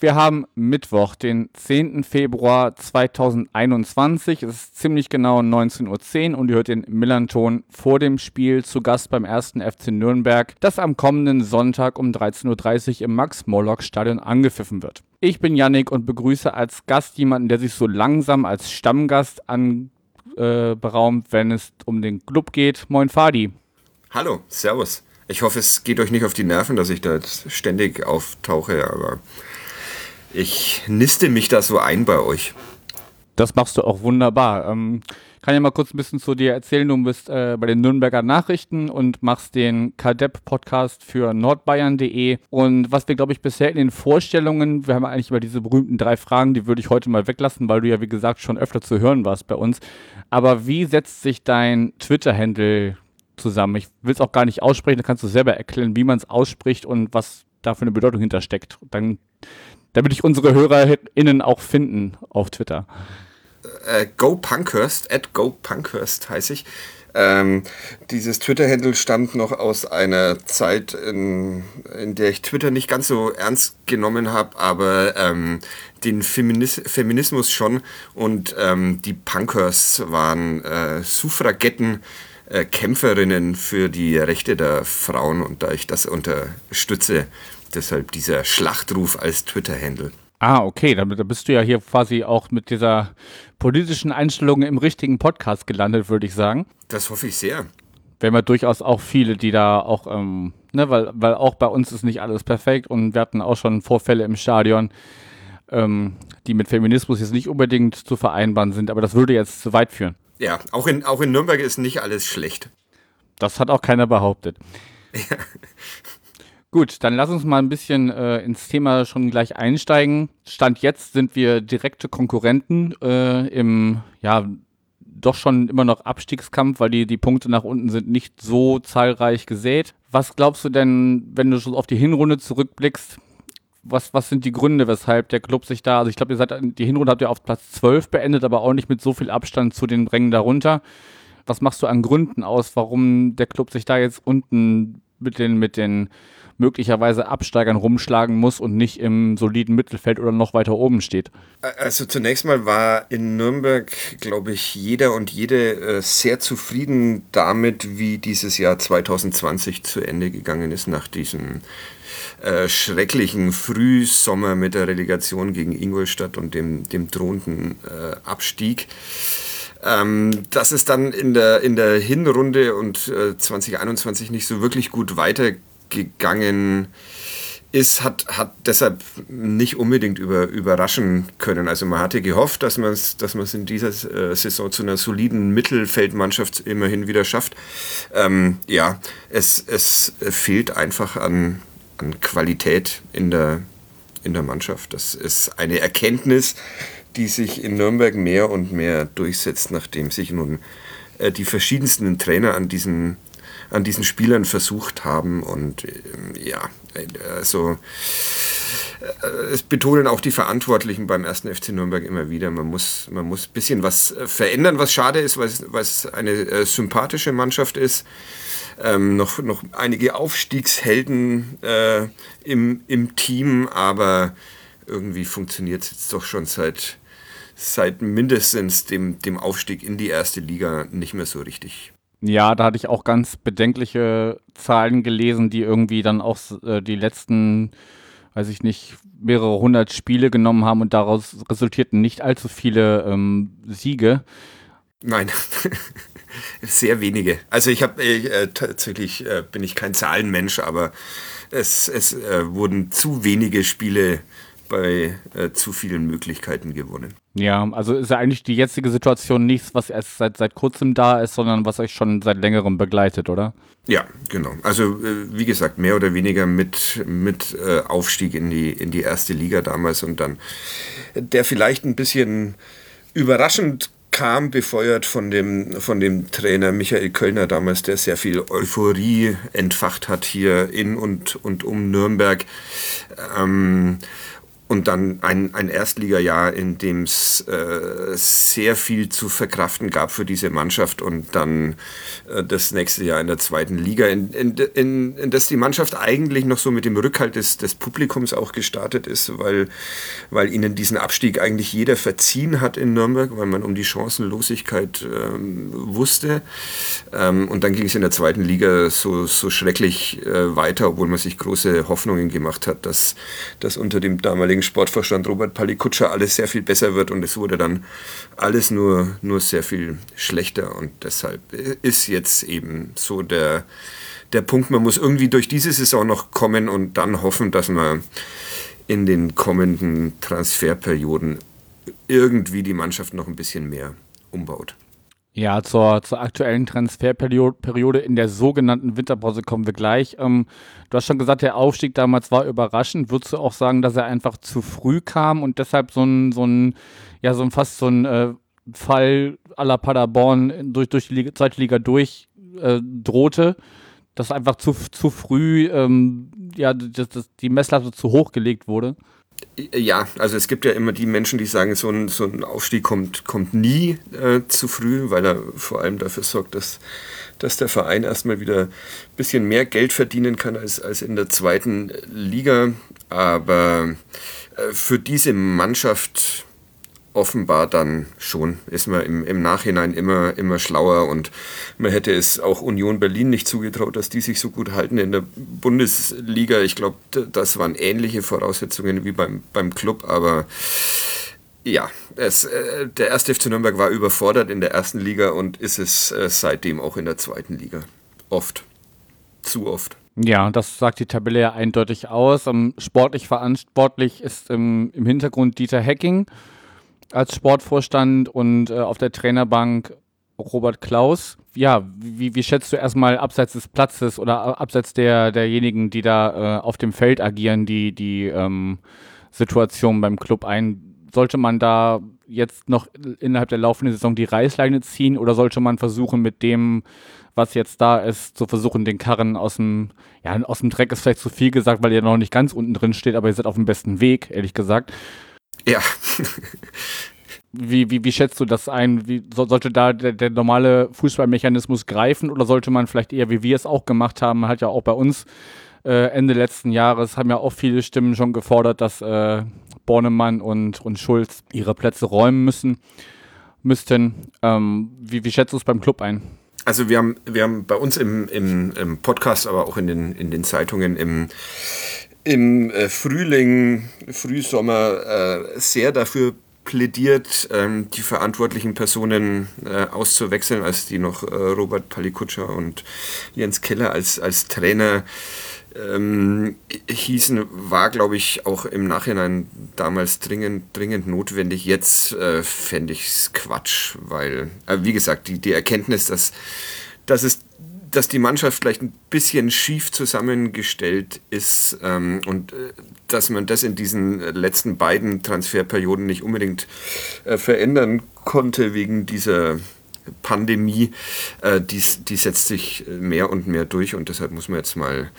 wir haben Mittwoch, den 10. Februar 2021. Es ist ziemlich genau 19.10 Uhr und ihr hört den Millanton vor dem Spiel zu Gast beim ersten FC Nürnberg, das am kommenden Sonntag um 13.30 Uhr im Max-Morlock-Stadion angepfiffen wird. Ich bin Yannick und begrüße als Gast jemanden, der sich so langsam als Stammgast anberaumt, äh, wenn es um den Club geht. Moin Fadi. Hallo, Servus. Ich hoffe, es geht euch nicht auf die Nerven, dass ich da jetzt ständig auftauche, aber ich niste mich da so ein bei euch. Das machst du auch wunderbar. Ähm, kann ja mal kurz ein bisschen zu dir erzählen. Du bist äh, bei den Nürnberger Nachrichten und machst den KDEP-Podcast für nordbayern.de. Und was wir, glaube ich, bisher in den Vorstellungen, wir haben eigentlich über diese berühmten drei Fragen, die würde ich heute mal weglassen, weil du ja, wie gesagt, schon öfter zu hören warst bei uns. Aber wie setzt sich dein Twitter-Handle zusammen. Ich will es auch gar nicht aussprechen, da kannst du selber erklären, wie man es ausspricht und was da für eine Bedeutung hintersteckt. Dann, damit ich unsere HörerInnen auch finden auf Twitter. Äh, GoPunkhurst, at GoPunkhurst heiße ich. Ähm, dieses Twitter-Handle stammt noch aus einer Zeit, in, in, der ich Twitter nicht ganz so ernst genommen habe, aber ähm, den Feminis Feminismus schon. Und ähm, die Punkers waren äh, Suffragetten, äh, Kämpferinnen für die Rechte der Frauen und da ich das unterstütze, deshalb dieser Schlachtruf als Twitter-Handle. Ah, okay, da bist du ja hier quasi auch mit dieser politischen Einstellung im richtigen Podcast gelandet, würde ich sagen. Das hoffe ich sehr. Wir haben ja durchaus auch viele, die da auch, ähm, ne, weil, weil auch bei uns ist nicht alles perfekt und wir hatten auch schon Vorfälle im Stadion, ähm, die mit Feminismus jetzt nicht unbedingt zu vereinbaren sind, aber das würde jetzt zu weit führen. Ja, auch in, auch in Nürnberg ist nicht alles schlecht. Das hat auch keiner behauptet. Ja. Gut, dann lass uns mal ein bisschen äh, ins Thema schon gleich einsteigen. Stand jetzt sind wir direkte Konkurrenten äh, im, ja, doch schon immer noch Abstiegskampf, weil die, die Punkte nach unten sind nicht so zahlreich gesät. Was glaubst du denn, wenn du schon auf die Hinrunde zurückblickst, was, was sind die Gründe, weshalb der Club sich da, also ich glaube, ihr seid, die Hinrunde habt ihr auf Platz 12 beendet, aber auch nicht mit so viel Abstand zu den Rängen darunter. Was machst du an Gründen aus, warum der Club sich da jetzt unten mit den, mit den möglicherweise Absteigern rumschlagen muss und nicht im soliden Mittelfeld oder noch weiter oben steht? Also zunächst mal war in Nürnberg, glaube ich, jeder und jede äh, sehr zufrieden damit, wie dieses Jahr 2020 zu Ende gegangen ist nach diesem äh, schrecklichen Frühsommer mit der Relegation gegen Ingolstadt und dem, dem drohenden äh, Abstieg. Ähm, dass es dann in der, in der Hinrunde und äh, 2021 nicht so wirklich gut weitergegangen ist, hat, hat deshalb nicht unbedingt über, überraschen können. Also man hatte gehofft, dass man es dass in dieser äh, Saison zu einer soliden Mittelfeldmannschaft immerhin wieder schafft. Ähm, ja, es, es fehlt einfach an, an Qualität in der, in der Mannschaft. Das ist eine Erkenntnis, die sich in Nürnberg mehr und mehr durchsetzt, nachdem sich nun äh, die verschiedensten Trainer an diesen, an diesen Spielern versucht haben. Und äh, ja, also äh, es betonen auch die Verantwortlichen beim ersten FC Nürnberg immer wieder, man muss, man muss ein bisschen was äh, verändern, was schade ist, weil es, eine äh, sympathische Mannschaft ist ähm, noch, noch einige Aufstiegshelden äh, im, im Team, aber irgendwie funktioniert es jetzt doch schon seit, seit mindestens dem, dem Aufstieg in die erste Liga nicht mehr so richtig. Ja, da hatte ich auch ganz bedenkliche Zahlen gelesen, die irgendwie dann auch äh, die letzten, weiß ich nicht, mehrere hundert Spiele genommen haben und daraus resultierten nicht allzu viele ähm, Siege. Nein. Sehr wenige. Also ich habe äh, tatsächlich äh, bin ich kein Zahlenmensch, aber es, es äh, wurden zu wenige Spiele bei äh, zu vielen Möglichkeiten gewonnen. Ja, also ist ja eigentlich die jetzige Situation nichts, was erst seit, seit kurzem da ist, sondern was euch schon seit längerem begleitet, oder? Ja, genau. Also äh, wie gesagt, mehr oder weniger mit, mit äh, Aufstieg in die, in die erste Liga damals und dann der vielleicht ein bisschen überraschend kam, befeuert von dem, von dem Trainer Michael Kölner damals, der sehr viel Euphorie entfacht hat hier in und, und um Nürnberg. Ähm, und dann ein, ein Erstligajahr, in dem es äh, sehr viel zu verkraften gab für diese Mannschaft und dann äh, das nächste Jahr in der zweiten Liga, in, in, in, in das die Mannschaft eigentlich noch so mit dem Rückhalt des, des Publikums auch gestartet ist, weil, weil ihnen diesen Abstieg eigentlich jeder verziehen hat in Nürnberg, weil man um die Chancenlosigkeit ähm, wusste. Ähm, und dann ging es in der zweiten Liga so, so schrecklich äh, weiter, obwohl man sich große Hoffnungen gemacht hat, dass das unter dem damaligen damaligen Sportvorstand Robert Palikutscher alles sehr viel besser wird und es wurde dann alles nur, nur sehr viel schlechter und deshalb ist jetzt eben so der, der Punkt, man muss irgendwie durch diese Saison noch kommen und dann hoffen, dass man in den kommenden Transferperioden irgendwie die Mannschaft noch ein bisschen mehr umbaut. Ja, zur, zur aktuellen Transferperiode in der sogenannten Winterpause kommen wir gleich. Ähm, du hast schon gesagt, der Aufstieg damals war überraschend. Würdest du auch sagen, dass er einfach zu früh kam und deshalb so ein, so ein ja, so ein fast so ein äh, Fall à la Paderborn durch, durch die Liga, zweite Liga durch äh, drohte, dass einfach zu, zu früh ähm, ja, das, das, die Messlatte zu hoch gelegt wurde? Ja, also es gibt ja immer die Menschen, die sagen, so ein, so ein Aufstieg kommt, kommt nie äh, zu früh, weil er vor allem dafür sorgt, dass, dass der Verein erstmal wieder ein bisschen mehr Geld verdienen kann als, als in der zweiten Liga. Aber äh, für diese Mannschaft offenbar dann schon. Ist man im, im Nachhinein immer, immer schlauer und man hätte es auch Union Berlin nicht zugetraut, dass die sich so gut halten in der Bundesliga. Ich glaube, das waren ähnliche Voraussetzungen wie beim, beim Club, aber ja, es, äh, der erste FC Nürnberg war überfordert in der ersten Liga und ist es äh, seitdem auch in der zweiten Liga. Oft. Zu oft. Ja, das sagt die Tabelle ja eindeutig aus. Um, sportlich verantwortlich ist im, im Hintergrund Dieter Hecking als Sportvorstand und äh, auf der Trainerbank Robert Klaus. Ja, wie, wie schätzt du erstmal abseits des Platzes oder abseits der, derjenigen, die da äh, auf dem Feld agieren, die, die ähm, Situation beim Club ein? Sollte man da jetzt noch innerhalb der laufenden Saison die Reißleine ziehen oder sollte man versuchen, mit dem, was jetzt da ist, zu versuchen, den Karren aus dem, ja, aus dem Dreck ist vielleicht zu viel gesagt, weil ihr noch nicht ganz unten drin steht, aber ihr seid auf dem besten Weg, ehrlich gesagt. Ja. Wie, wie, wie schätzt du das ein? Wie, so, sollte da der, der, normale Fußballmechanismus greifen oder sollte man vielleicht eher, wie wir es auch gemacht haben, hat ja auch bei uns äh, Ende letzten Jahres, haben ja auch viele Stimmen schon gefordert, dass äh, Bornemann und, und Schulz ihre Plätze räumen müssen, müssten. Ähm, wie, wie schätzt du es beim Club ein? Also wir haben, wir haben bei uns im, im, im Podcast, aber auch in den, in den Zeitungen im im äh, Frühling, Frühsommer äh, sehr dafür plädiert, ähm, die verantwortlichen Personen äh, auszuwechseln, als die noch Robert Palikutscher und Jens Keller als, als Trainer ähm, hießen, war, glaube ich, auch im Nachhinein damals dringend, dringend notwendig. Jetzt äh, fände ich es Quatsch, weil, äh, wie gesagt, die, die Erkenntnis, dass, dass es dass die Mannschaft vielleicht ein bisschen schief zusammengestellt ist ähm, und äh, dass man das in diesen letzten beiden Transferperioden nicht unbedingt äh, verändern konnte wegen dieser Pandemie, äh, die, die setzt sich mehr und mehr durch und deshalb muss man jetzt mal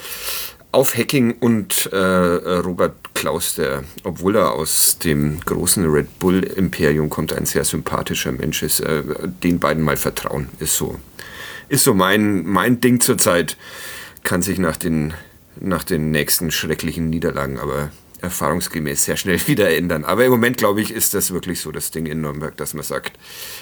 auf Hacking und äh, Robert Klaus, der, obwohl er aus dem großen Red Bull Imperium kommt, ein sehr sympathischer Mensch ist, äh, den beiden mal vertrauen, ist so ist so mein, mein Ding zurzeit. Kann sich nach den, nach den nächsten schrecklichen Niederlagen aber erfahrungsgemäß sehr schnell wieder ändern. Aber im Moment, glaube ich, ist das wirklich so das Ding in Nürnberg, dass man sagt,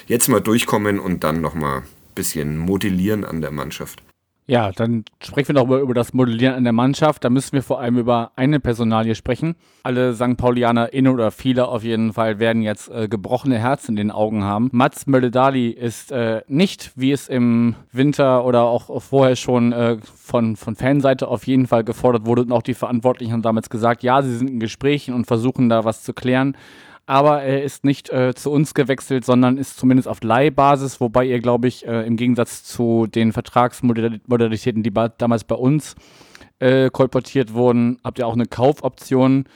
jetzt mal durchkommen und dann nochmal ein bisschen modellieren an der Mannschaft. Ja, dann sprechen wir noch über, das Modellieren an der Mannschaft. Da müssen wir vor allem über eine Personalie sprechen. Alle St. Paulianer, in oder viele auf jeden Fall, werden jetzt äh, gebrochene Herzen in den Augen haben. Mats Möldedali ist äh, nicht, wie es im Winter oder auch vorher schon äh, von, von Fanseite auf jeden Fall gefordert wurde und auch die Verantwortlichen haben damals gesagt, ja, sie sind in Gesprächen und versuchen da was zu klären aber er ist nicht äh, zu uns gewechselt, sondern ist zumindest auf Leihbasis, wobei ihr, glaube ich, äh, im Gegensatz zu den Vertragsmodalitäten, die damals bei uns äh, kolportiert wurden, habt ihr auch eine Kaufoption.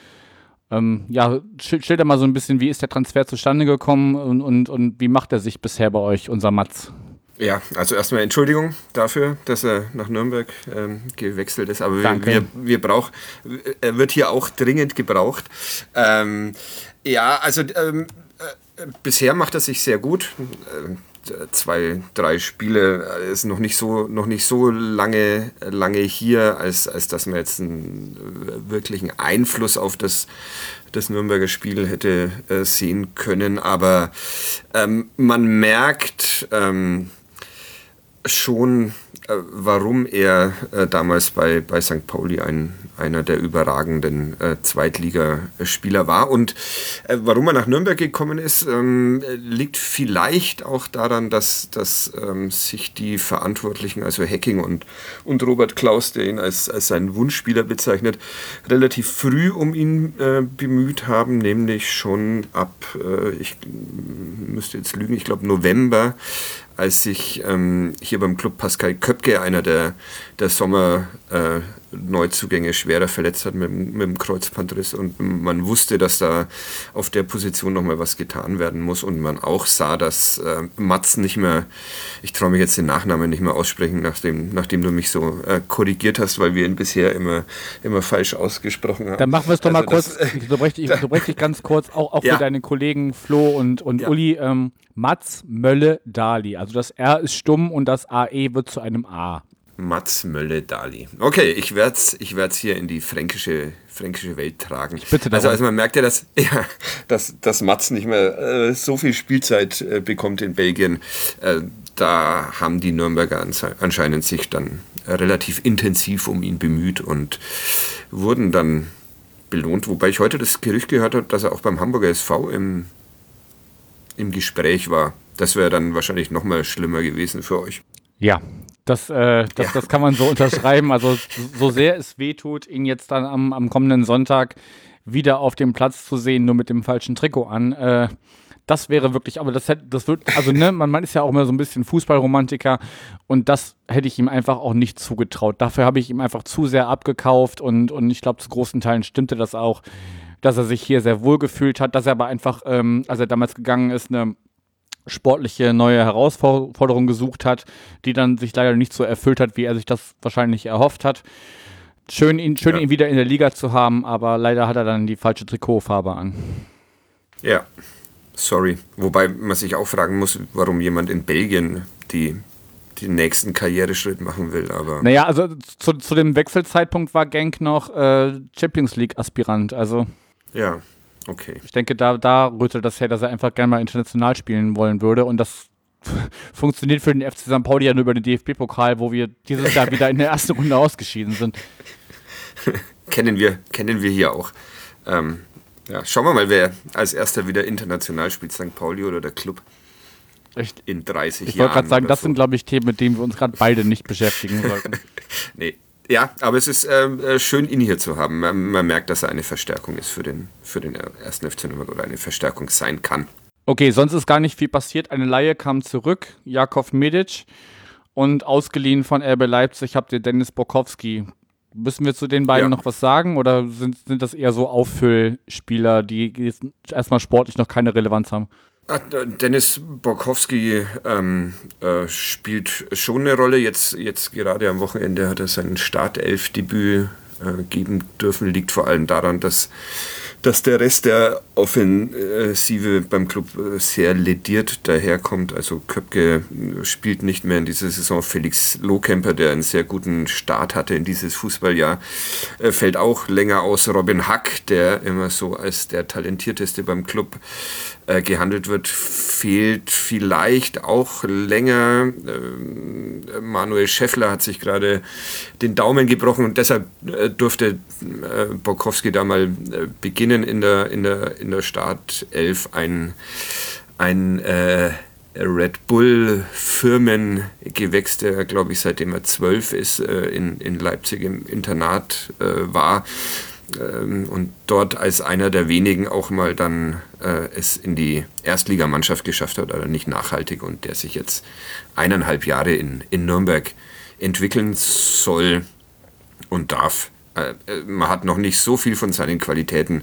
Ähm, ja, schilder mal so ein bisschen, wie ist der Transfer zustande gekommen und, und, und wie macht er sich bisher bei euch, unser Matz? Ja, also erstmal Entschuldigung dafür, dass er nach Nürnberg ähm, gewechselt ist, aber wir, wir, wir brauch, er wird hier auch dringend gebraucht. Ähm, ja, also ähm, äh, bisher macht er sich sehr gut. Äh, zwei, drei Spiele äh, ist noch nicht so, noch nicht so lange, lange hier, als, als dass man jetzt einen wirklichen Einfluss auf das, das Nürnberger Spiel hätte äh, sehen können. Aber ähm, man merkt ähm, schon, äh, warum er äh, damals bei, bei St. Pauli ein, einer der überragenden äh, Zweitligaspieler war. Und äh, warum er nach Nürnberg gekommen ist, ähm, liegt vielleicht auch daran, dass, dass ähm, sich die Verantwortlichen, also Hacking und, und Robert Klaus, der ihn als, als seinen Wunschspieler bezeichnet, relativ früh um ihn äh, bemüht haben, nämlich schon ab, äh, ich müsste jetzt lügen, ich glaube November als sich ähm, hier beim Club Pascal Köpke, einer der, der Sommer äh, Neuzugänge schwerer verletzt hat mit, mit dem Kreuzbandriss und man wusste, dass da auf der Position nochmal was getan werden muss und man auch sah, dass äh, Mats nicht mehr, ich traue mich jetzt den Nachnamen nicht mehr aussprechen, nachdem, nachdem du mich so äh, korrigiert hast, weil wir ihn bisher immer, immer falsch ausgesprochen haben. Dann machen wir es doch also mal kurz, das, ich unterbreche ich unterbrech dich ganz kurz, auch, auch ja. für deine Kollegen Flo und, und ja. Uli, ähm, Mats Mölle Dali, also das R ist stumm und das AE wird zu einem A. Mats Mölle-Dali. Okay, ich werde es ich werd's hier in die fränkische, fränkische Welt tragen. Ich bitte also, also man merkt ja, dass, ja, dass, dass Mats nicht mehr äh, so viel Spielzeit äh, bekommt in Belgien. Äh, da haben die Nürnberger anscheinend sich dann relativ intensiv um ihn bemüht und wurden dann belohnt. Wobei ich heute das Gerücht gehört habe, dass er auch beim Hamburger SV im, im Gespräch war. Das wäre dann wahrscheinlich noch mal schlimmer gewesen für euch. Ja, das, äh, das, ja. das kann man so unterschreiben. Also so sehr es wehtut, ihn jetzt dann am, am kommenden Sonntag wieder auf dem Platz zu sehen, nur mit dem falschen Trikot an. Äh, das wäre wirklich, aber das hätte, das wird, also ne, man, man ist ja auch immer so ein bisschen Fußballromantiker und das hätte ich ihm einfach auch nicht zugetraut. Dafür habe ich ihm einfach zu sehr abgekauft und, und ich glaube, zu großen Teilen stimmte das auch, dass er sich hier sehr wohl gefühlt hat, dass er aber einfach, ähm, als er damals gegangen ist, eine sportliche neue Herausforderung gesucht hat, die dann sich leider nicht so erfüllt hat, wie er sich das wahrscheinlich erhofft hat. Schön, ihn, schön ja. ihn wieder in der Liga zu haben, aber leider hat er dann die falsche Trikotfarbe an. Ja, sorry. Wobei man sich auch fragen muss, warum jemand in Belgien die den nächsten Karriereschritt machen will. Aber naja, also zu, zu dem Wechselzeitpunkt war Genk noch äh, Champions League-Aspirant. Also ja. Okay. Ich denke, da, da rüttelt das her, dass er einfach gerne mal international spielen wollen würde. Und das funktioniert für den FC St. Pauli ja nur über den DFB-Pokal, wo wir dieses Jahr wieder in der ersten Runde ausgeschieden sind. kennen, wir, kennen wir hier auch. Ähm, ja, schauen wir mal, wer als erster wieder international spielt, St. Pauli oder der Club. Echt? In 30 ich Jahren. Ich wollte gerade sagen, das so. sind, glaube ich, Themen, mit denen wir uns gerade beide nicht beschäftigen sollten. nee, ja, aber es ist ähm, äh, schön, ihn hier zu haben. Man, man, merkt, dass er eine Verstärkung ist für den, für den ersten FC Nürnberg oder eine Verstärkung sein kann. Okay, sonst ist gar nicht viel passiert. Eine Laie kam zurück, Jakov Medic. Und ausgeliehen von RB Leipzig habt ihr Dennis Bokowski. Müssen wir zu den beiden ja. noch was sagen oder sind, sind das eher so Auffüllspieler, die erstmal sportlich noch keine Relevanz haben? Ah, Dennis Borkowski ähm, äh, spielt schon eine Rolle. Jetzt, jetzt gerade am Wochenende hat er sein Startelfdebüt äh, geben dürfen. Liegt vor allem daran, dass dass der Rest der Offensive beim Club äh, sehr lediert daherkommt. Also Köpke äh, spielt nicht mehr in dieser Saison. Felix Lohkemper, der einen sehr guten Start hatte in dieses Fußballjahr, äh, fällt auch länger aus. Robin Hack, der immer so als der talentierteste beim Club gehandelt wird, fehlt vielleicht auch länger. Manuel Scheffler hat sich gerade den Daumen gebrochen und deshalb durfte Borkowski da mal beginnen Spanien in der, in der, in der Startelf ein, ein äh, Red Bull Firmengewächs, der glaube ich seitdem er zwölf ist, äh, in, in Leipzig im Internat äh, war ähm, und dort als einer der wenigen auch mal dann äh, es in die Erstligamannschaft geschafft hat, aber nicht nachhaltig und der sich jetzt eineinhalb Jahre in, in Nürnberg entwickeln soll und darf. Äh, man hat noch nicht so viel von seinen Qualitäten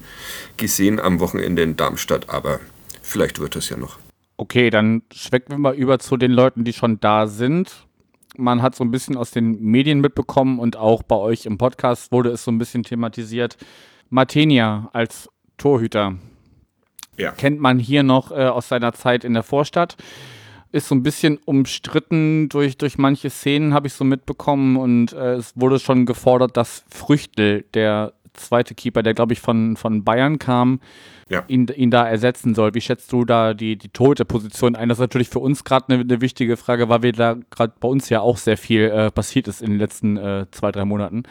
gesehen am Wochenende in Darmstadt, aber vielleicht wird es ja noch. Okay, dann schwecken wir mal über zu den Leuten, die schon da sind. Man hat so ein bisschen aus den Medien mitbekommen und auch bei euch im Podcast wurde es so ein bisschen thematisiert. Martenia als Torhüter. Ja. Kennt man hier noch äh, aus seiner Zeit in der Vorstadt. Ist so ein bisschen umstritten durch, durch manche Szenen, habe ich so mitbekommen. Und äh, es wurde schon gefordert, dass Früchtel, der zweite Keeper, der glaube ich von, von Bayern kam, ja. ihn, ihn da ersetzen soll. Wie schätzt du da die, die Torhüter-Position ein? Das ist natürlich für uns gerade eine, eine wichtige Frage, weil wir da gerade bei uns ja auch sehr viel äh, passiert ist in den letzten äh, zwei, drei Monaten.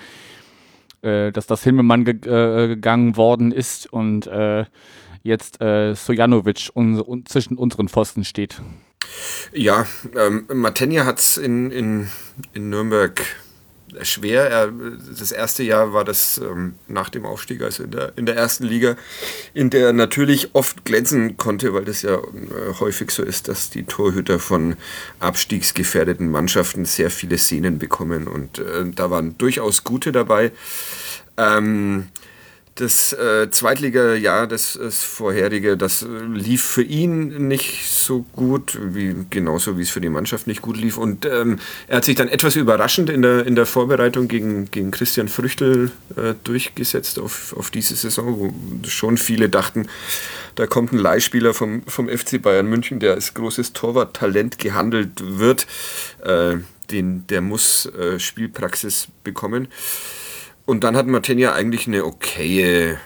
Äh, dass das Himmelmann ge äh, gegangen worden ist und äh, jetzt Sojanovic un zwischen unseren Pfosten steht. Ja, ähm, Matenja hat es in, in, in Nürnberg schwer. Er, das erste Jahr war das ähm, nach dem Aufstieg, also in der, in der ersten Liga, in der er natürlich oft glänzen konnte, weil das ja äh, häufig so ist, dass die Torhüter von abstiegsgefährdeten Mannschaften sehr viele Szenen bekommen. Und äh, da waren durchaus gute dabei. Ähm, das äh, Zweitliga-Jahr, das, das vorherige, das äh, lief für ihn nicht so gut, wie, genauso wie es für die Mannschaft nicht gut lief. Und ähm, er hat sich dann etwas überraschend in der, in der Vorbereitung gegen, gegen Christian Früchtel äh, durchgesetzt auf, auf diese Saison, wo schon viele dachten, da kommt ein Leihspieler vom, vom FC Bayern München, der als großes Torwarttalent gehandelt wird. Äh, den, der muss äh, Spielpraxis bekommen. Und dann hat Martinia eigentlich eine okaye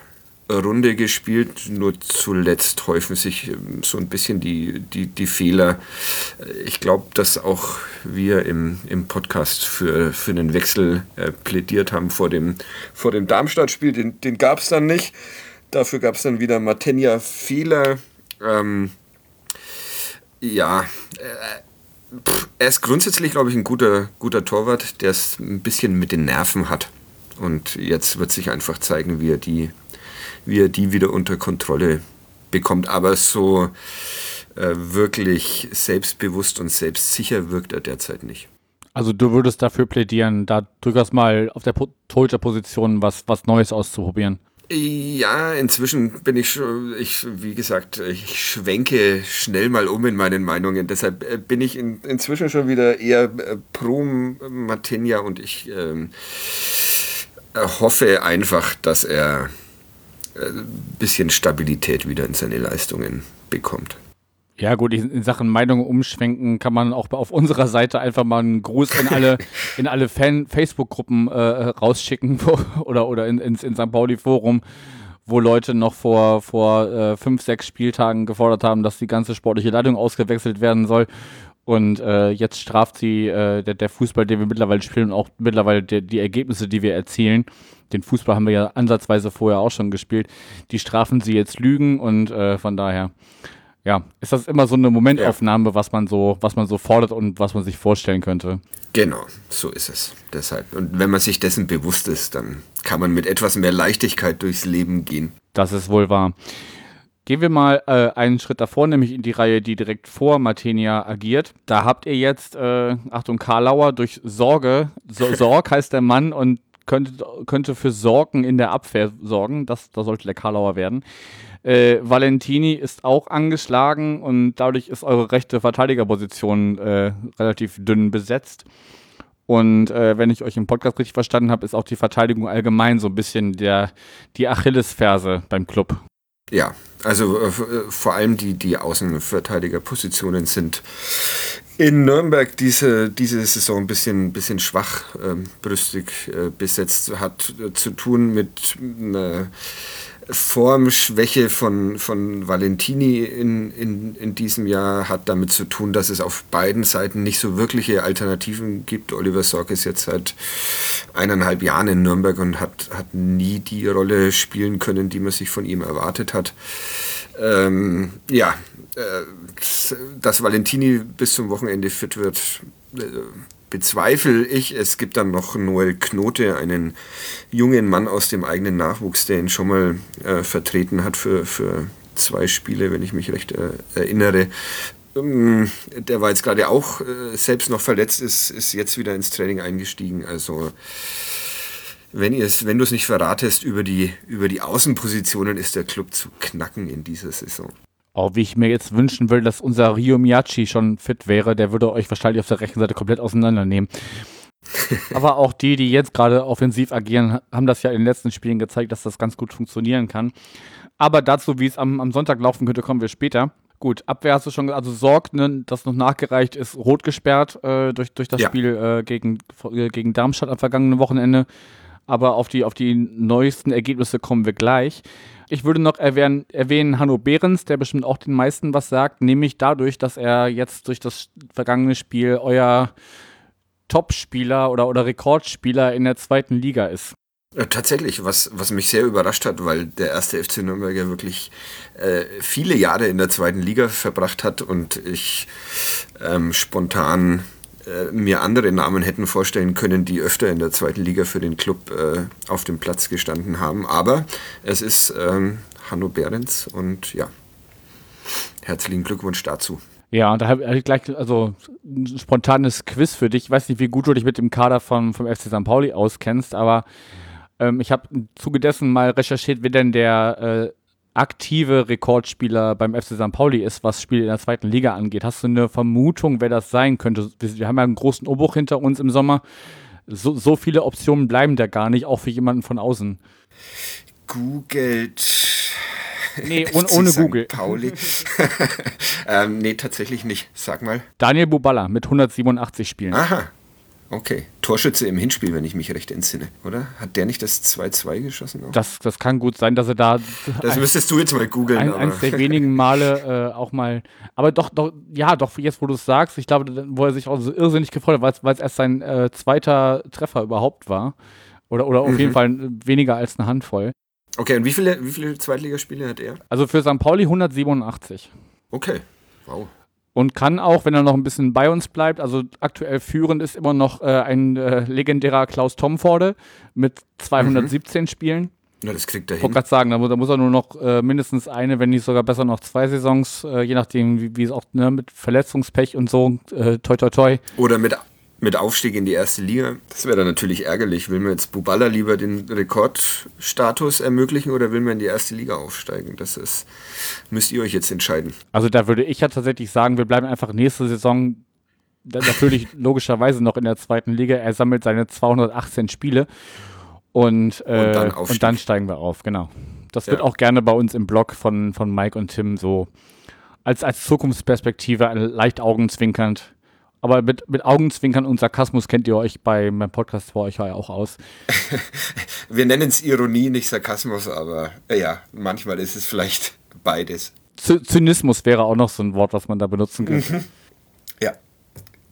Runde gespielt, nur zuletzt häufen sich ähm, so ein bisschen die, die, die Fehler. Ich glaube, dass auch wir im, im Podcast für, für einen Wechsel äh, plädiert haben vor dem, vor dem Darmstadt-Spiel. Den, den gab es dann nicht. Dafür gab es dann wieder Martenia-Fehler. Ähm, ja, äh, pff, er ist grundsätzlich, glaube ich, ein guter, guter Torwart, der es ein bisschen mit den Nerven hat. Und jetzt wird sich einfach zeigen, wie er die, wie er die wieder unter Kontrolle bekommt. Aber so äh, wirklich selbstbewusst und selbstsicher wirkt er derzeit nicht. Also du würdest dafür plädieren, da durchaus mal auf der Torhüter-Position was, was Neues auszuprobieren. Ja, inzwischen bin ich schon, ich, wie gesagt, ich schwenke schnell mal um in meinen Meinungen. Deshalb äh, bin ich in, inzwischen schon wieder eher äh, pro Matenja und ich ähm, hoffe einfach, dass er ein äh, bisschen Stabilität wieder in seine Leistungen bekommt. Ja, gut, in Sachen Meinungen umschwenken kann man auch auf unserer Seite einfach mal einen Gruß in alle, in alle Fan-Facebook-Gruppen äh, rausschicken wo, oder, oder in, ins in St. Pauli-Forum, wo Leute noch vor, vor äh, fünf, sechs Spieltagen gefordert haben, dass die ganze sportliche Leitung ausgewechselt werden soll. Und äh, jetzt straft sie äh, der, der, Fußball, den wir mittlerweile spielen und auch mittlerweile der, die Ergebnisse, die wir erzielen. Den Fußball haben wir ja ansatzweise vorher auch schon gespielt. Die strafen sie jetzt Lügen und äh, von daher, ja, ist das immer so eine Momentaufnahme, ja. was man so, was man so fordert und was man sich vorstellen könnte. Genau, so ist es. Deshalb. Und wenn man sich dessen bewusst ist, dann kann man mit etwas mehr Leichtigkeit durchs Leben gehen. Das ist wohl wahr. Gehen wir mal äh, einen Schritt davor, nämlich in die Reihe, die direkt vor Martenia agiert. Da habt ihr jetzt, äh, Achtung, Karlauer durch Sorge, so, Sorg heißt der Mann und könnte, könnte für Sorgen in der Abwehr sorgen. Das, das sollte der Karlauer werden. Äh, Valentini ist auch angeschlagen und dadurch ist eure rechte Verteidigerposition äh, relativ dünn besetzt. Und äh, wenn ich euch im Podcast richtig verstanden habe, ist auch die Verteidigung allgemein so ein bisschen der, die Achillesferse beim Club. Ja, also äh, äh, vor allem die, die Außenverteidigerpositionen sind in Nürnberg diese, diese Saison ein bisschen, bisschen schwachbrüstig ähm, äh, besetzt. Hat äh, zu tun mit einer Formschwäche von, von Valentini in, in, in diesem Jahr hat damit zu tun, dass es auf beiden Seiten nicht so wirkliche Alternativen gibt. Oliver Sorg ist jetzt seit eineinhalb Jahren in Nürnberg und hat, hat nie die Rolle spielen können, die man sich von ihm erwartet hat. Ähm, ja, äh, dass Valentini bis zum Wochenende fit wird, äh, bezweifle ich. Es gibt dann noch Noel Knote, einen jungen Mann aus dem eigenen Nachwuchs, der ihn schon mal äh, vertreten hat für, für zwei Spiele, wenn ich mich recht äh, erinnere. Ähm, der war jetzt gerade auch äh, selbst noch verletzt, ist, ist jetzt wieder ins Training eingestiegen. Also wenn, wenn du es nicht verratest, über die, über die Außenpositionen ist der Club zu knacken in dieser Saison. Oh, wie ich mir jetzt wünschen würde, dass unser Rio Miyachi schon fit wäre, der würde euch wahrscheinlich auf der rechten Seite komplett auseinandernehmen. Aber auch die, die jetzt gerade offensiv agieren, haben das ja in den letzten Spielen gezeigt, dass das ganz gut funktionieren kann. Aber dazu, wie es am, am Sonntag laufen könnte, kommen wir später. Gut, Abwehr hast du schon, also Sorg, ne, das noch nachgereicht ist, rot gesperrt äh, durch, durch das ja. Spiel äh, gegen, äh, gegen Darmstadt am vergangenen Wochenende. Aber auf die, auf die neuesten Ergebnisse kommen wir gleich. Ich würde noch erwähnen, erwähnen Hanno Behrens, der bestimmt auch den meisten was sagt, nämlich dadurch, dass er jetzt durch das vergangene Spiel euer Topspieler oder, oder Rekordspieler in der zweiten Liga ist. Ja, tatsächlich, was, was mich sehr überrascht hat, weil der erste FC Nürnberg ja wirklich äh, viele Jahre in der zweiten Liga verbracht hat und ich ähm, spontan äh, mir andere Namen hätten vorstellen können, die öfter in der zweiten Liga für den Club äh, auf dem Platz gestanden haben. Aber es ist ähm, Hanno Behrens und ja, herzlichen Glückwunsch dazu. Ja, da habe ich gleich also ein spontanes Quiz für dich. Ich weiß nicht, wie gut du dich mit dem Kader von, vom FC St. Pauli auskennst, aber ähm, ich habe im Zuge dessen mal recherchiert, wer denn der äh, aktive Rekordspieler beim FC St. Pauli ist, was Spiele in der zweiten Liga angeht. Hast du eine Vermutung, wer das sein könnte? Wir, haben ja einen großen Umbruch hinter uns im Sommer. So, so viele Optionen bleiben da gar nicht, auch für jemanden von außen. Googelt. Nee, ohne, ohne Google. Pauli. ähm, nee, tatsächlich nicht. Sag mal. Daniel Buballa mit 187 Spielen. Aha, Okay. Torschütze im Hinspiel, wenn ich mich recht entsinne, oder? Hat der nicht das 2-2 geschossen? Das, das kann gut sein, dass er da. Das ein, müsstest du jetzt mal googeln. Ein, eins der wenigen Male äh, auch mal. Aber doch, doch, ja, doch, jetzt wo du es sagst, ich glaube, wo er sich auch so irrsinnig gefreut hat, weil es erst sein äh, zweiter Treffer überhaupt war. Oder, oder auf mhm. jeden Fall weniger als eine Handvoll. Okay, und wie viele, wie viele Zweitligaspiele hat er? Also für St. Pauli 187. Okay, wow und kann auch, wenn er noch ein bisschen bei uns bleibt, also aktuell führend ist immer noch äh, ein äh, legendärer Klaus Tomforde mit 217 mhm. Spielen. Ja, das kriegt er hin. Ich wollte gerade sagen, da muss, da muss, er nur noch äh, mindestens eine, wenn nicht sogar besser noch zwei Saisons, äh, je nachdem, wie, wie es auch ne, mit Verletzungspech und so, äh, toi toi toi. Oder mit mit Aufstieg in die erste Liga. Das wäre dann natürlich ärgerlich. Will man jetzt Buballa lieber den Rekordstatus ermöglichen oder will man in die erste Liga aufsteigen? Das ist, müsst ihr euch jetzt entscheiden. Also da würde ich ja tatsächlich sagen, wir bleiben einfach nächste Saison natürlich logischerweise noch in der zweiten Liga. Er sammelt seine 218 Spiele und, äh, und, dann, und dann, steigen wir auf, genau. Das ja. wird auch gerne bei uns im Blog von, von Mike und Tim so als, als Zukunftsperspektive leicht augenzwinkernd aber mit, mit Augenzwinkern und Sarkasmus kennt ihr euch bei meinem Podcast vor euch ja auch aus. Wir nennen es Ironie, nicht Sarkasmus, aber äh, ja, manchmal ist es vielleicht beides. Z Zynismus wäre auch noch so ein Wort, was man da benutzen könnte. Mhm. Ja,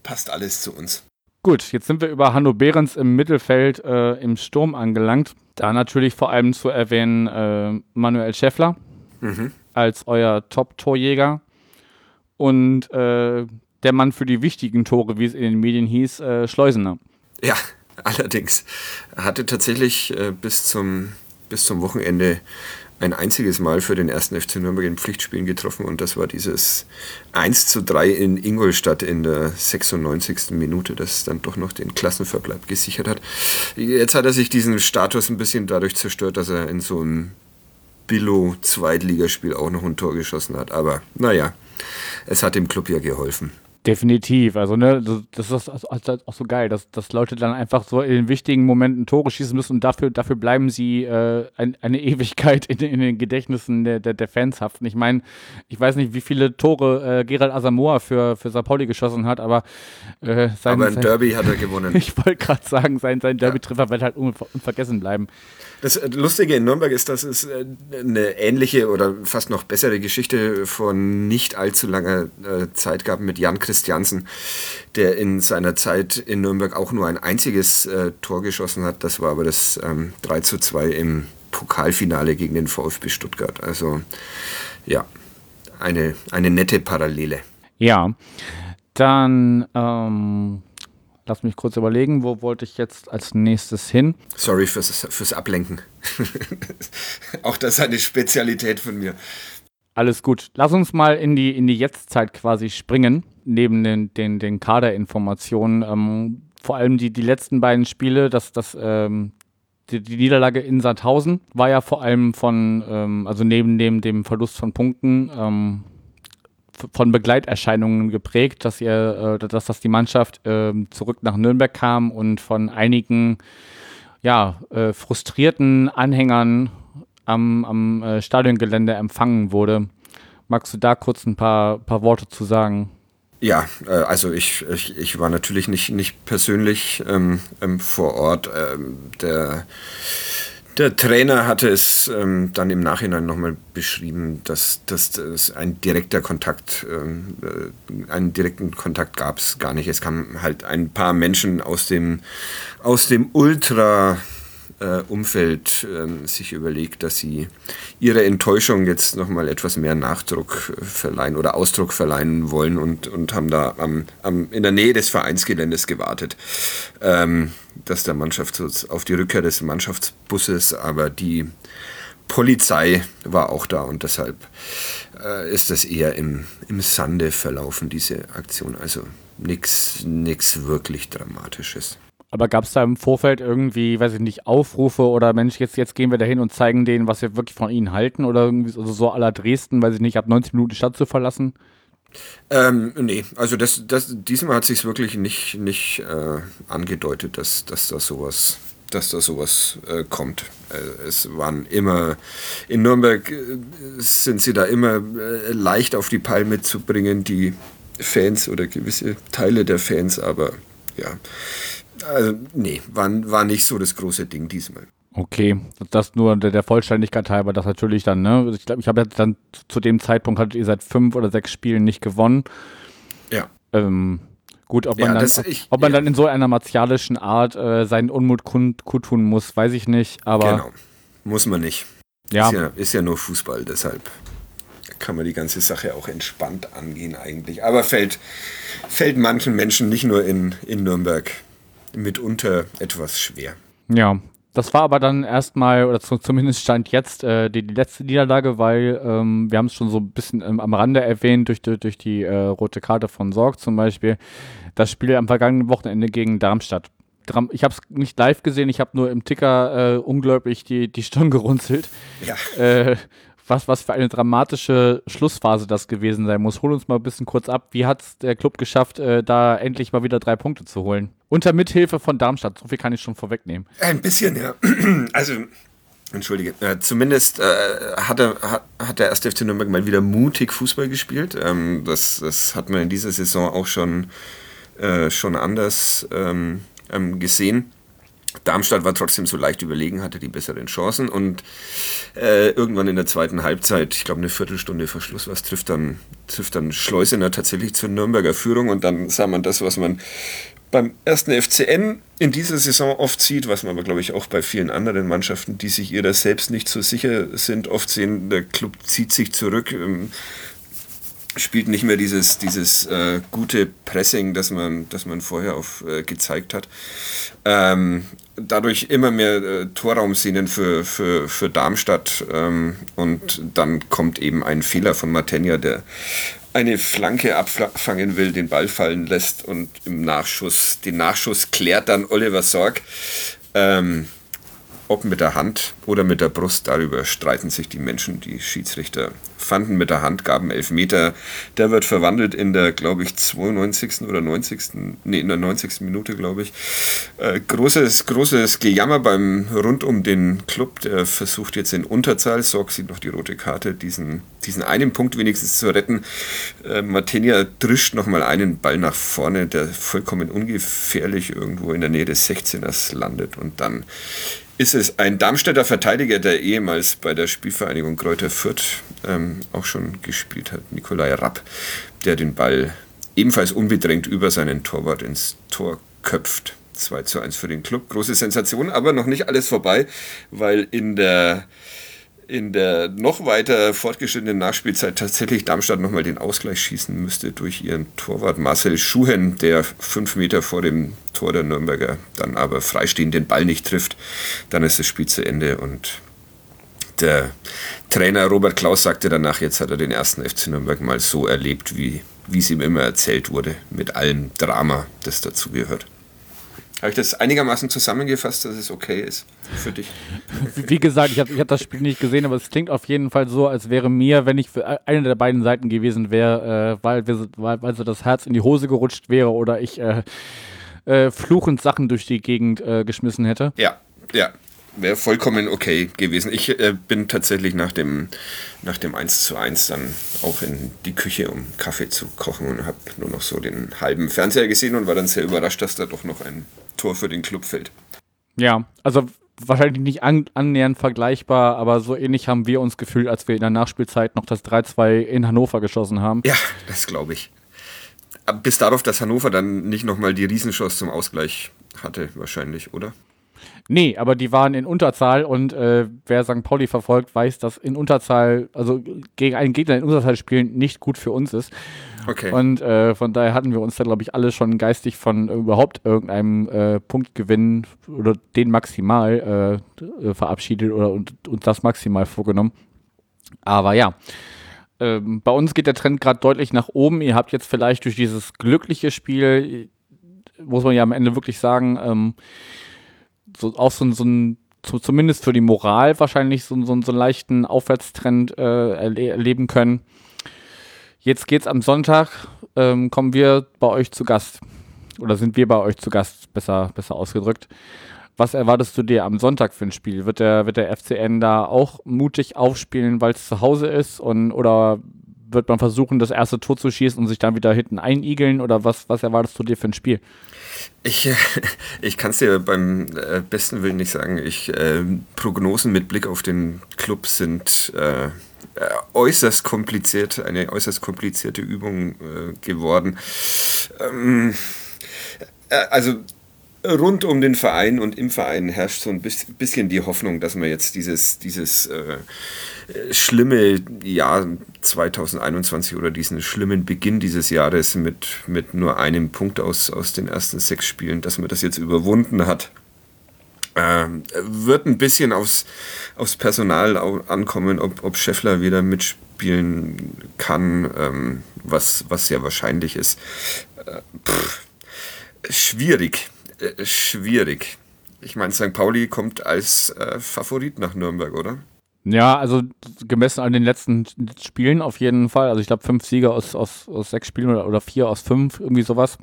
passt alles zu uns. Gut, jetzt sind wir über Hanno Behrens im Mittelfeld äh, im Sturm angelangt. Da natürlich vor allem zu erwähnen äh, Manuel Schäffler mhm. als euer Top-Torjäger. Und äh, der Mann für die wichtigen Tore, wie es in den Medien hieß, äh, Schleusener. Ja, allerdings. Er hatte tatsächlich äh, bis, zum, bis zum Wochenende ein einziges Mal für den ersten FC Nürnberg in Pflichtspielen getroffen und das war dieses 1 zu 3 in Ingolstadt in der 96. Minute, das dann doch noch den Klassenverbleib gesichert hat. Jetzt hat er sich diesen Status ein bisschen dadurch zerstört, dass er in so einem Billo-Zweitligaspiel auch noch ein Tor geschossen hat. Aber naja, es hat dem Club ja geholfen. Definitiv. Also, ne, das ist auch so geil, dass, dass Leute dann einfach so in den wichtigen Momenten Tore schießen müssen und dafür, dafür bleiben sie äh, ein, eine Ewigkeit in, in, den Gedächtnissen der, der, der Fans haften. Ich meine, ich weiß nicht, wie viele Tore äh, Gerald Asamoah für, für St. Pauli geschossen hat, aber äh, sein, Aber ein Derby hat er gewonnen. ich wollte gerade sagen, sein, sein Derby-Treffer wird halt unver unvergessen bleiben. Das Lustige in Nürnberg ist, dass es äh, eine ähnliche oder fast noch bessere Geschichte von nicht allzu langer äh, Zeit gab mit Jan Christiansen, der in seiner Zeit in Nürnberg auch nur ein einziges äh, Tor geschossen hat. Das war aber das ähm, 3 zu 2 im Pokalfinale gegen den VfB Stuttgart. Also ja, eine, eine nette Parallele. Ja, dann ähm, Lass mich kurz überlegen, wo wollte ich jetzt als nächstes hin? Sorry fürs, fürs Ablenken. Auch das ist eine Spezialität von mir. Alles gut. Lass uns mal in die, in die Jetztzeit quasi springen, neben den, den, den Kaderinformationen. Ähm, vor allem die, die letzten beiden Spiele, das, das, ähm, die, die, Niederlage in Sandhausen war ja vor allem von, ähm, also neben dem, dem Verlust von Punkten, ähm, von Begleiterscheinungen geprägt, dass ihr, äh, dass, dass die Mannschaft äh, zurück nach Nürnberg kam und von einigen ja, äh, frustrierten Anhängern am, am äh, Stadiongelände empfangen wurde. Magst du da kurz ein paar, paar Worte zu sagen? Ja, äh, also ich, ich, ich war natürlich nicht, nicht persönlich ähm, ähm, vor Ort. Ähm, der, der Trainer hatte es ähm, dann im Nachhinein nochmal beschrieben, dass, dass, dass ein direkter Kontakt, ähm, äh, einen direkten Kontakt gab es gar nicht. Es kamen halt ein paar Menschen aus dem, aus dem Ultra äh, Umfeld äh, sich überlegt, dass sie ihrer Enttäuschung jetzt nochmal etwas mehr Nachdruck äh, verleihen oder Ausdruck verleihen wollen und, und haben da am, am, in der Nähe des Vereinsgeländes gewartet, ähm, dass der Mannschaft auf die Rückkehr des Mannschaftsbusses, aber die Polizei war auch da und deshalb äh, ist das eher im, im Sande verlaufen, diese Aktion. Also nichts wirklich Dramatisches. Aber gab es da im Vorfeld irgendwie, weiß ich nicht, Aufrufe oder Mensch, jetzt, jetzt gehen wir dahin und zeigen denen, was wir wirklich von ihnen halten oder irgendwie so, so aller Dresden, weiß ich nicht, ab 90 Minuten die Stadt zu verlassen? Ähm, nee, also das, das, diesmal hat sich wirklich nicht, nicht äh, angedeutet, dass, dass da sowas, dass da sowas äh, kommt. Äh, es waren immer, in Nürnberg äh, sind sie da immer äh, leicht auf die Palme zu bringen, die Fans oder gewisse Teile der Fans, aber ja, also, nee, war, war nicht so das große Ding diesmal. Okay, das nur der, Vollständigkeit halber, das natürlich dann, ne? Ich glaube, ich habe jetzt dann zu dem Zeitpunkt hattet ihr seit fünf oder sechs Spielen nicht gewonnen. Ja. Ähm, gut, ob man, ja, dann, das, ich, ob, man ja. dann in so einer martialischen Art äh, seinen Unmut kundtun muss, weiß ich nicht, aber. Genau, muss man nicht. Ja. Ist, ja. ist ja nur Fußball, deshalb kann man die ganze Sache auch entspannt angehen eigentlich. Aber fällt, fällt manchen Menschen nicht nur in, in Nürnberg mitunter etwas schwer. Ja, das war aber dann erstmal, oder zumindest stand jetzt äh, die, die, letzte Niederlage, weil ähm, wir haben es schon so ein bisschen ähm, am Rande erwähnt, durch, durch, durch die äh, rote Karte von Sorg zum Beispiel, das Spiel am vergangenen Wochenende gegen Darmstadt. Ich habe es nicht live gesehen, ich habe nur im Ticker äh, unglaublich die, die Stirn gerunzelt. Ja. Was, was für eine dramatische Schlussphase das gewesen sein muss. Hol uns mal ein bisschen kurz ab. Wie hat es der Club geschafft, äh, da endlich mal wieder drei Punkte zu holen? Unter Mithilfe von Darmstadt. So viel kann ich schon vorwegnehmen. Ein bisschen, ja. Also, entschuldige. Äh, zumindest äh, hat, er, hat, hat der erste FC Nürnberg mal wieder mutig Fußball gespielt. Ähm, das, das hat man in dieser Saison auch schon, äh, schon anders ähm, ähm gesehen. Darmstadt war trotzdem so leicht überlegen, hatte die besseren Chancen und äh, irgendwann in der zweiten Halbzeit, ich glaube eine Viertelstunde vor Schluss, was trifft dann, trifft dann Schleusener tatsächlich zur Nürnberger Führung und dann sah man das, was man beim ersten FCN in dieser Saison oft sieht, was man aber glaube ich auch bei vielen anderen Mannschaften, die sich ihrer selbst nicht so sicher sind, oft sehen, der Club zieht sich zurück. Ähm, spielt nicht mehr dieses, dieses äh, gute Pressing, das man, das man vorher auf, äh, gezeigt hat. Ähm, dadurch immer mehr äh, Torraumszenen für, für, für Darmstadt ähm, und dann kommt eben ein Fehler von Matenja, der eine Flanke abfangen will, den Ball fallen lässt und im Nachschuss, den Nachschuss klärt dann Oliver Sorg. Ähm, ob mit der Hand oder mit der Brust, darüber streiten sich die Menschen. Die Schiedsrichter fanden mit der Hand, gaben Elfmeter. Der wird verwandelt in der, glaube ich, 92. oder 90. Nee, in der 90. Minute, glaube ich. Äh, großes, großes Gejammer beim rund um den Club. Der versucht jetzt in Unterzahl, sorgt sieht noch die rote Karte, diesen, diesen einen Punkt wenigstens zu retten. Äh, Martinia drischt nochmal einen Ball nach vorne, der vollkommen ungefährlich irgendwo in der Nähe des 16ers landet und dann ist es ein Darmstädter Verteidiger, der ehemals bei der Spielvereinigung Kräuter Fürth ähm, auch schon gespielt hat, Nikolai Rapp, der den Ball ebenfalls unbedrängt über seinen Torwart ins Tor köpft. 2 zu 1 für den Club. Große Sensation, aber noch nicht alles vorbei, weil in der in der noch weiter fortgeschrittenen Nachspielzeit tatsächlich Darmstadt nochmal den Ausgleich schießen müsste durch ihren Torwart Marcel Schuhen, der fünf Meter vor dem Tor der Nürnberger dann aber freistehend den Ball nicht trifft. Dann ist das Spiel zu Ende und der Trainer Robert Klaus sagte danach, jetzt hat er den ersten FC Nürnberg mal so erlebt, wie, wie es ihm immer erzählt wurde, mit allem Drama, das dazugehört. Habe ich das einigermaßen zusammengefasst, dass es okay ist für dich? Wie gesagt, ich habe ich hab das Spiel nicht gesehen, aber es klingt auf jeden Fall so, als wäre mir, wenn ich für eine der beiden Seiten gewesen wäre, äh, weil, weil, weil so das Herz in die Hose gerutscht wäre oder ich äh, äh, fluchend Sachen durch die Gegend äh, geschmissen hätte. Ja, ja wäre vollkommen okay gewesen. Ich äh, bin tatsächlich nach dem, nach dem 1 zu 1 dann auch in die Küche, um Kaffee zu kochen und habe nur noch so den halben Fernseher gesehen und war dann sehr überrascht, dass da doch noch ein Tor für den Club fällt. Ja, also wahrscheinlich nicht an, annähernd vergleichbar, aber so ähnlich haben wir uns gefühlt, als wir in der Nachspielzeit noch das 3-2 in Hannover geschossen haben. Ja, das glaube ich. Bis darauf, dass Hannover dann nicht nochmal die Riesenchance zum Ausgleich hatte, wahrscheinlich, oder? Nee, aber die waren in Unterzahl und äh, wer St. Pauli verfolgt, weiß, dass in Unterzahl, also gegen einen Gegner in Unterzahl spielen, nicht gut für uns ist. Okay. Und äh, von daher hatten wir uns da, glaube ich, alle schon geistig von überhaupt irgendeinem äh, Punktgewinn oder den maximal äh, äh, verabschiedet oder uns das maximal vorgenommen. Aber ja, ähm, bei uns geht der Trend gerade deutlich nach oben. Ihr habt jetzt vielleicht durch dieses glückliche Spiel, muss man ja am Ende wirklich sagen, ähm, so auch so, so ein so, zumindest für die Moral wahrscheinlich so, so, so einen leichten Aufwärtstrend äh, erle erleben können. Jetzt geht's am Sonntag, ähm, kommen wir bei euch zu Gast. Oder sind wir bei euch zu Gast, besser, besser ausgedrückt. Was erwartest du dir am Sonntag für ein Spiel? Wird der, wird der FCN da auch mutig aufspielen, weil es zu Hause ist? Und, oder wird man versuchen, das erste Tor zu schießen und sich dann wieder hinten einigeln? Oder was, was erwartest du dir für ein Spiel? Ich, ich kann es dir beim äh, besten Willen nicht sagen. Ich, äh, Prognosen mit Blick auf den Club sind äh, äußerst kompliziert, eine äußerst komplizierte Übung äh, geworden. Ähm, äh, also rund um den Verein und im Verein herrscht so ein bisschen die Hoffnung, dass man jetzt dieses, dieses äh, schlimme Jahr 2021 oder diesen schlimmen Beginn dieses Jahres mit, mit nur einem Punkt aus, aus den ersten sechs Spielen, dass man das jetzt überwunden hat. Äh, wird ein bisschen aufs, aufs Personal ankommen, ob, ob Scheffler wieder mitspielen kann, ähm, was, was sehr wahrscheinlich ist. Äh, pff, schwierig äh, schwierig. Ich meine, St. Pauli kommt als äh, Favorit nach Nürnberg, oder? Ja, also gemessen an den letzten Spielen auf jeden Fall. Also ich glaube fünf Sieger aus, aus, aus sechs Spielen oder, oder vier aus fünf, irgendwie sowas.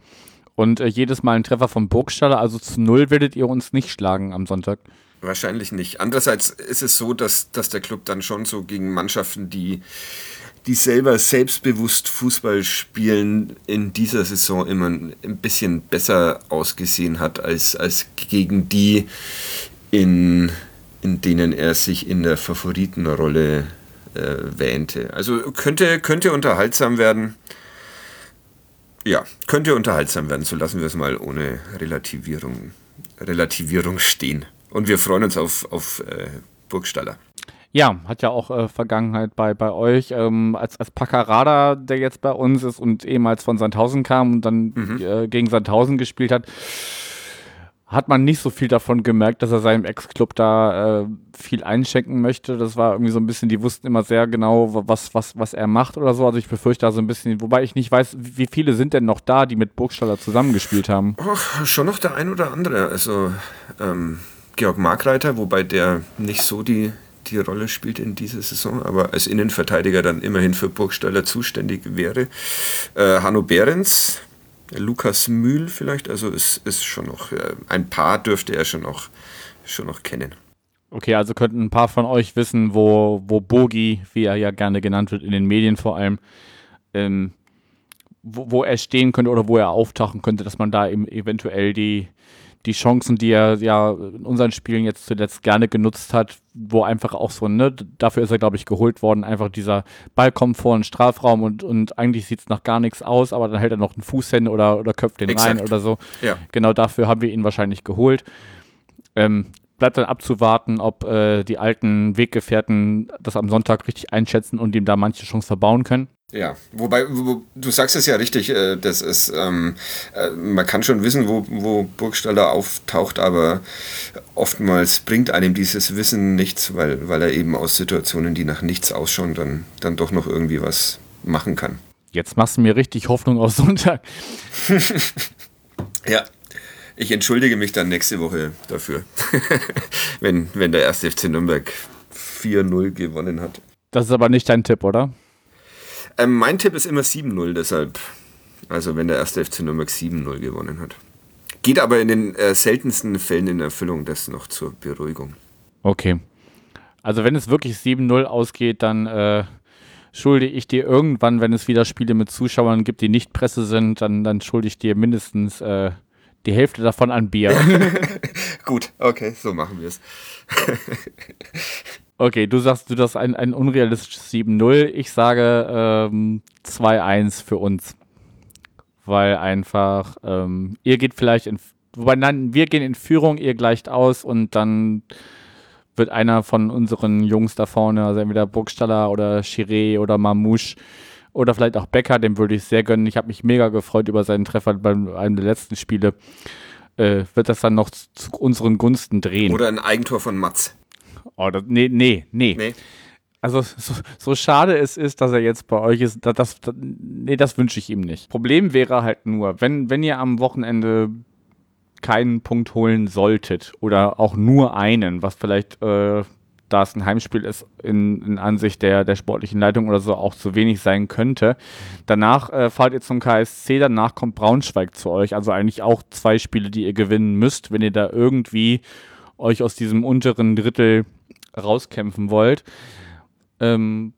Und äh, jedes Mal ein Treffer von Burgstaller, also zu null werdet ihr uns nicht schlagen am Sonntag. Wahrscheinlich nicht. Andererseits ist es so, dass, dass der Club dann schon so gegen Mannschaften, die die selber selbstbewusst Fußball spielen, in dieser Saison immer ein bisschen besser ausgesehen hat als, als gegen die, in, in denen er sich in der Favoritenrolle äh, wähnte. Also könnte, könnte unterhaltsam werden. Ja, könnte unterhaltsam werden, so lassen wir es mal ohne Relativierung, Relativierung stehen. Und wir freuen uns auf, auf äh, Burgstaller. Ja, hat ja auch äh, Vergangenheit bei, bei euch. Ähm, als, als Paccarada, der jetzt bei uns ist und ehemals von Sandhausen kam und dann mhm. äh, gegen Sandhausen gespielt hat, hat man nicht so viel davon gemerkt, dass er seinem Ex-Club da äh, viel einschenken möchte. Das war irgendwie so ein bisschen, die wussten immer sehr genau, was, was, was er macht oder so. Also ich befürchte da so ein bisschen, wobei ich nicht weiß, wie viele sind denn noch da, die mit Burgstaller zusammengespielt haben? Och, schon noch der ein oder andere. Also ähm, Georg Markreiter, wobei der nicht so die, die Rolle spielt in dieser Saison, aber als Innenverteidiger dann immerhin für Burgstaller zuständig wäre. Äh, Hanno Behrens, Lukas Mühl vielleicht, also es ist schon noch, äh, ein paar dürfte er schon noch, schon noch kennen. Okay, also könnten ein paar von euch wissen, wo, wo Bogi, wie er ja gerne genannt wird, in den Medien vor allem, ähm, wo, wo er stehen könnte oder wo er auftauchen könnte, dass man da eben eventuell die, die Chancen, die er ja in unseren Spielen jetzt zuletzt gerne genutzt hat, wo einfach auch so, ne, dafür ist er, glaube ich, geholt worden, einfach dieser Ball kommt vor den Strafraum und, und eigentlich sieht es nach gar nichts aus, aber dann hält er noch einen Fuß hin oder, oder köpft den Exakt. rein oder so. Ja. Genau dafür haben wir ihn wahrscheinlich geholt. Ähm, bleibt dann abzuwarten, ob äh, die alten Weggefährten das am Sonntag richtig einschätzen und ihm da manche Chance verbauen können. Ja, wobei, wo, du sagst es ja richtig, äh, das ist, ähm, äh, man kann schon wissen, wo, wo Burgstaller auftaucht, aber oftmals bringt einem dieses Wissen nichts, weil, weil er eben aus Situationen, die nach nichts ausschauen, dann, dann doch noch irgendwie was machen kann. Jetzt machst du mir richtig Hoffnung auf Sonntag. ja, Ich entschuldige mich dann nächste Woche dafür, wenn, wenn der erste FC Nürnberg 4-0 gewonnen hat. Das ist aber nicht dein Tipp, oder? Ähm, mein Tipp ist immer 7-0, deshalb, also wenn der erste FC Nürnberg 7-0 gewonnen hat. Geht aber in den äh, seltensten Fällen in Erfüllung, das noch zur Beruhigung. Okay. Also wenn es wirklich 7-0 ausgeht, dann äh, schulde ich dir irgendwann, wenn es wieder Spiele mit Zuschauern gibt, die nicht Presse sind, dann, dann schulde ich dir mindestens äh, die Hälfte davon an Bier. Gut, okay, so machen wir es. okay, du sagst, du das ein, ein unrealistisches 7-0. Ich sage ähm, 2-1 für uns. Weil einfach, ähm, ihr geht vielleicht in, wobei nein, wir gehen in Führung, ihr gleicht aus und dann wird einer von unseren Jungs da vorne, also entweder Burgstaller oder Chiré oder Mamouche oder vielleicht auch Becker, dem würde ich sehr gönnen. Ich habe mich mega gefreut über seinen Treffer bei einem der letzten Spiele. Äh, wird das dann noch zu unseren Gunsten drehen? Oder ein Eigentor von Matz. Oh, das, nee, nee, nee, nee. Also so, so, schade es ist, dass er jetzt bei euch ist, das, das, nee, das wünsche ich ihm nicht. Problem wäre halt nur, wenn, wenn ihr am Wochenende keinen Punkt holen solltet oder auch nur einen, was vielleicht, äh, da es ein Heimspiel ist, in, in, Ansicht der, der sportlichen Leitung oder so auch zu wenig sein könnte. Danach äh, fahrt ihr zum KSC, danach kommt Braunschweig zu euch. Also eigentlich auch zwei Spiele, die ihr gewinnen müsst, wenn ihr da irgendwie euch aus diesem unteren Drittel rauskämpfen wollt. Ähm,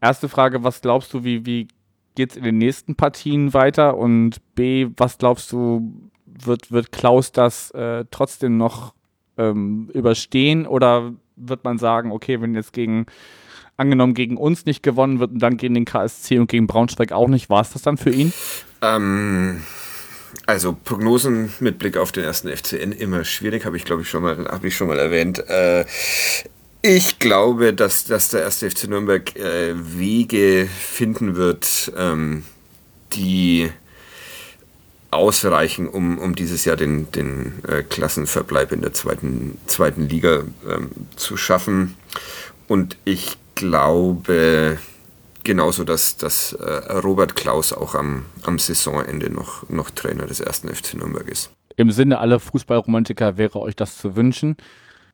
erste Frage, was glaubst du, wie, wie geht es in den nächsten Partien weiter? Und B, was glaubst du, wird, wird Klaus das äh, trotzdem noch ähm, überstehen oder wird man sagen, okay, wenn jetzt gegen, angenommen gegen uns nicht gewonnen wird und dann gegen den KSC und gegen Braunschweig auch nicht, war es das dann für ihn? Ähm, also Prognosen mit Blick auf den ersten FCN immer schwierig, habe ich glaube ich schon mal, habe ich schon mal erwähnt. Äh, ich glaube, dass, dass der erste FC Nürnberg äh, Wege finden wird, ähm, die ausreichen, um, um dieses Jahr den, den äh, Klassenverbleib in der zweiten, zweiten Liga ähm, zu schaffen. Und ich glaube genauso, dass, dass äh, Robert Klaus auch am, am Saisonende noch, noch Trainer des ersten FC Nürnberg ist. Im Sinne aller Fußballromantiker wäre euch das zu wünschen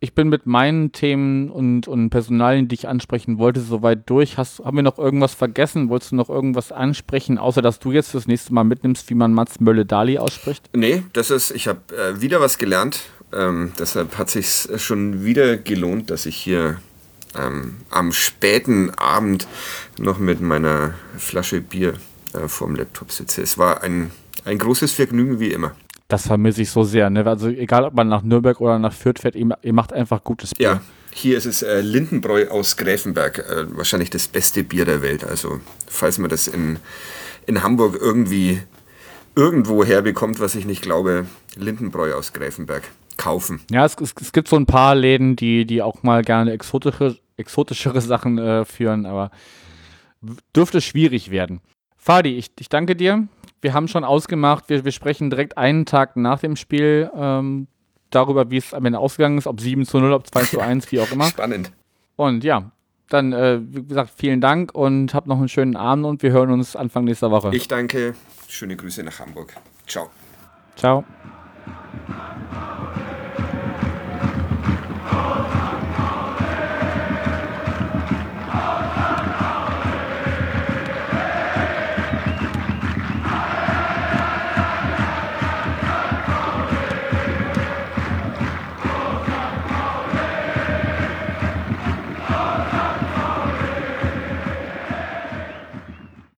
ich bin mit meinen Themen und, und Personalien, die ich ansprechen wollte, soweit durch. Hast, haben wir noch irgendwas vergessen? Wolltest du noch irgendwas ansprechen, außer dass du jetzt das nächste Mal mitnimmst, wie man Mats Mölle-Dali ausspricht? Nee, das ist, ich habe äh, wieder was gelernt. Ähm, deshalb hat sich schon wieder gelohnt, dass ich hier ähm, am späten Abend noch mit meiner Flasche Bier äh, vorm Laptop sitze. Es war ein, ein großes Vergnügen wie immer. Das vermisse ich so sehr. Ne? Also egal, ob man nach Nürnberg oder nach Fürth fährt, ihr, macht einfach gutes Bier. Ja, hier ist es äh, Lindenbräu aus Gräfenberg. Äh, wahrscheinlich das beste Bier der Welt. Also falls man das in, in Hamburg irgendwie irgendwo herbekommt, was ich nicht glaube, Lindenbräu aus Gräfenberg kaufen. Ja, es, es, es, gibt so ein paar Läden, die, die auch mal gerne exotische, exotischere Sachen äh, führen, aber dürfte schwierig werden. Fadi, ich, ich danke dir wir haben schon ausgemacht, wir, wir sprechen direkt einen Tag nach dem Spiel ähm, darüber, wie es am Ende ausgegangen ist, ob 7 zu 0, ob 2 zu 1, wie auch immer. Spannend. Und ja, dann, äh, wie gesagt, vielen Dank und habt noch einen schönen Abend und wir hören uns Anfang nächster Woche. Ich danke. Schöne Grüße nach Hamburg. Ciao. Ciao.